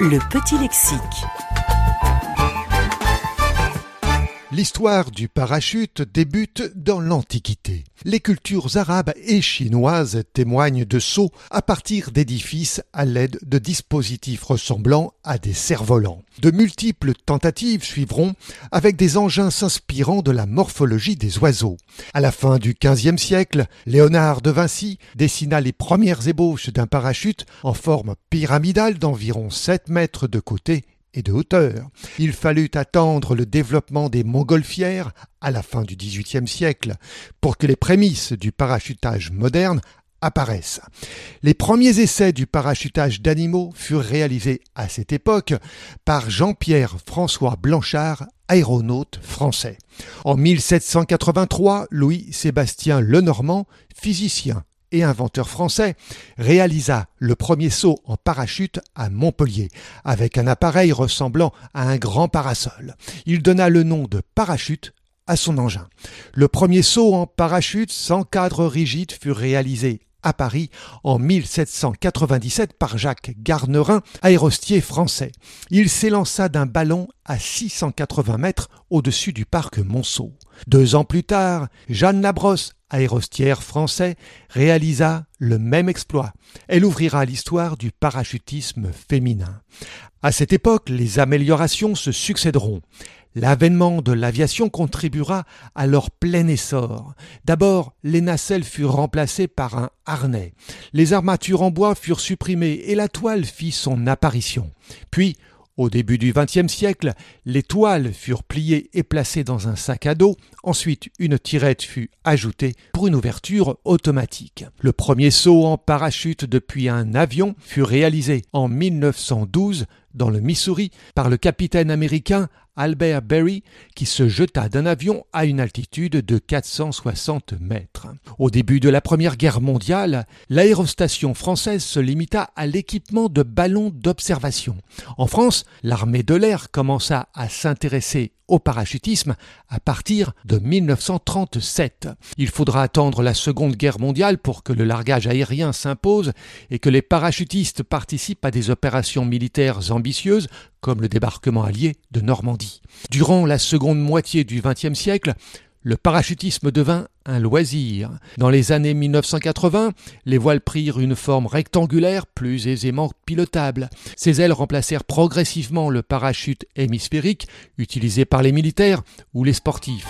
Le petit lexique. L'histoire du parachute débute dans l'Antiquité. Les cultures arabes et chinoises témoignent de sauts à partir d'édifices à l'aide de dispositifs ressemblant à des cerfs-volants. De multiples tentatives suivront avec des engins s'inspirant de la morphologie des oiseaux. À la fin du XVe siècle, Léonard de Vinci dessina les premières ébauches d'un parachute en forme pyramidale d'environ 7 mètres de côté de hauteur. Il fallut attendre le développement des montgolfières à la fin du XVIIIe siècle pour que les prémices du parachutage moderne apparaissent. Les premiers essais du parachutage d'animaux furent réalisés à cette époque par Jean-Pierre François Blanchard, aéronaute français. En 1783, Louis-Sébastien Lenormand, physicien et inventeur français, réalisa le premier saut en parachute à Montpellier, avec un appareil ressemblant à un grand parasol. Il donna le nom de parachute à son engin. Le premier saut en parachute sans cadre rigide fut réalisé à Paris en 1797 par Jacques Garnerin, aérostier français. Il s'élança d'un ballon à 680 mètres au-dessus du parc Monceau. Deux ans plus tard, Jeanne Labrosse, aérostière français, réalisa le même exploit. Elle ouvrira l'histoire du parachutisme féminin. À cette époque, les améliorations se succéderont. L'avènement de l'aviation contribuera à leur plein essor. D'abord, les nacelles furent remplacées par un harnais. Les armatures en bois furent supprimées et la toile fit son apparition. Puis, au début du XXe siècle, les toiles furent pliées et placées dans un sac à dos. Ensuite, une tirette fut ajoutée pour une ouverture automatique. Le premier saut en parachute depuis un avion fut réalisé en 1912 dans le Missouri par le capitaine américain Albert Berry qui se jeta d'un avion à une altitude de 460 mètres. Au début de la Première Guerre mondiale, l'aérostation française se limita à l'équipement de ballons d'observation. En France, l'armée de l'air commença à s'intéresser au parachutisme à partir de 1937. Il faudra attendre la Seconde Guerre mondiale pour que le largage aérien s'impose et que les parachutistes participent à des opérations militaires ambitieuses comme le débarquement allié de Normandie. Durant la seconde moitié du XXe siècle, le parachutisme devint un loisir. Dans les années 1980, les voiles prirent une forme rectangulaire plus aisément pilotable. Ces ailes remplacèrent progressivement le parachute hémisphérique utilisé par les militaires ou les sportifs.